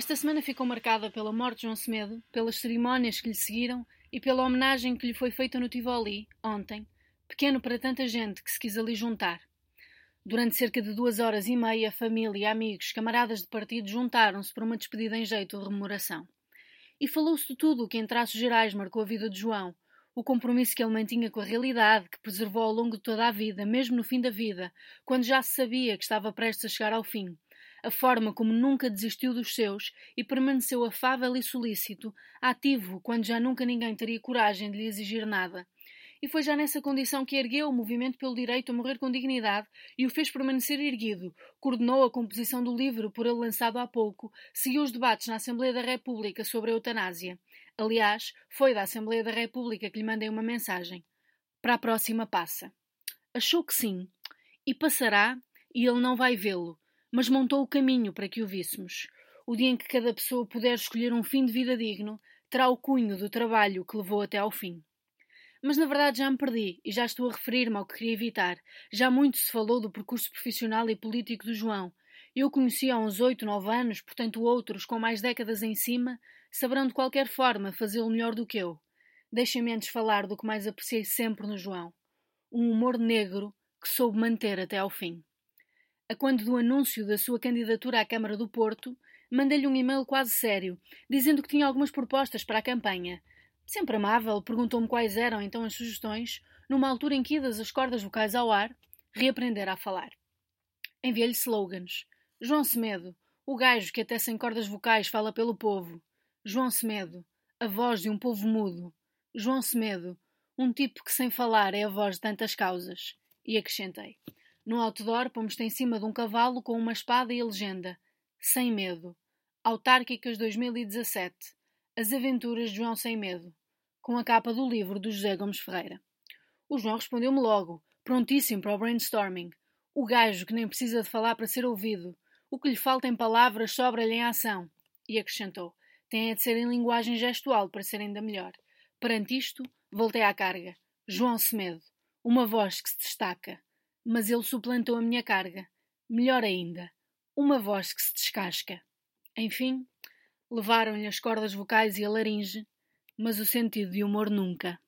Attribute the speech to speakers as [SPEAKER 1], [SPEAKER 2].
[SPEAKER 1] Esta semana ficou marcada pela morte de João Semedo, pelas cerimónias que lhe seguiram e pela homenagem que lhe foi feita no Tivoli, ontem, pequeno para tanta gente que se quis ali juntar. Durante cerca de duas horas e meia, família, amigos, camaradas de partido juntaram-se para uma despedida em jeito de rememoração. E falou-se de tudo o que, em traços gerais, marcou a vida de João, o compromisso que ele mantinha com a realidade, que preservou ao longo de toda a vida, mesmo no fim da vida, quando já se sabia que estava prestes a chegar ao fim, a forma como nunca desistiu dos seus e permaneceu afável e solícito, ativo quando já nunca ninguém teria coragem de lhe exigir nada. E foi já nessa condição que ergueu o movimento pelo direito a morrer com dignidade e o fez permanecer erguido, coordenou a composição do livro por ele lançado há pouco, seguiu os debates na Assembleia da República sobre a eutanásia. Aliás, foi da Assembleia da República que lhe mandei uma mensagem. Para a próxima passa. Achou que sim. E passará, e ele não vai vê-lo, mas montou o caminho para que o víssemos. O dia em que cada pessoa puder escolher um fim de vida digno, terá o cunho do trabalho que levou até ao fim. Mas na verdade já me perdi e já estou a referir-me ao que queria evitar. Já muito se falou do percurso profissional e político do João. Eu conheci há uns oito, nove anos, portanto outros, com mais décadas em cima, saberão de qualquer forma fazê-lo melhor do que eu. Deixem-me antes falar do que mais apreciei sempre no João. Um humor negro que soube manter até ao fim a quando do anúncio da sua candidatura à Câmara do Porto, mandei-lhe um e-mail quase sério, dizendo que tinha algumas propostas para a campanha. Sempre amável, perguntou-me quais eram então as sugestões, numa altura em que, idas as cordas vocais ao ar, reaprendera a falar. Enviei-lhe slogans. João Semedo, o gajo que até sem cordas vocais fala pelo povo. João Semedo, a voz de um povo mudo. João Semedo, um tipo que sem falar é a voz de tantas causas. E acrescentei. No outdoor pomos-te em cima de um cavalo com uma espada e a legenda Sem Medo. Autárquicas 2017. As Aventuras de João Sem Medo. Com a capa do livro do José Gomes Ferreira. O João respondeu-me logo, prontíssimo para o brainstorming. O gajo que nem precisa de falar para ser ouvido. O que lhe falta em palavras sobra-lhe em ação. E acrescentou: tem de ser em linguagem gestual para ser ainda melhor. Perante isto, voltei à carga. João Semedo. Uma voz que se destaca mas ele suplantou a minha carga. Melhor ainda, uma voz que se descasca. Enfim, levaram-lhe as cordas vocais e a laringe, mas o sentido de humor nunca.